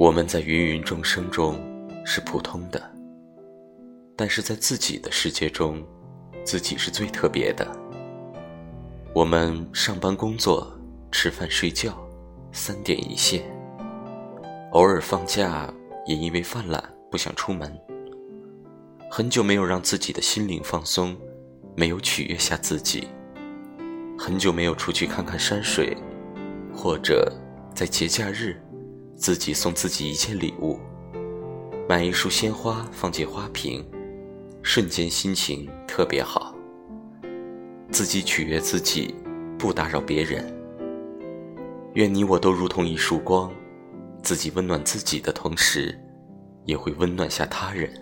我们在芸芸众生中是普通的，但是在自己的世界中，自己是最特别的。我们上班、工作、吃饭、睡觉，三点一线。偶尔放假，也因为犯懒不想出门。很久没有让自己的心灵放松，没有取悦下自己。很久没有出去看看山水，或者在节假日，自己送自己一件礼物，买一束鲜花放进花瓶，瞬间心情特别好。自己取悦自己，不打扰别人。愿你我都如同一束光，自己温暖自己的同时，也会温暖下他人。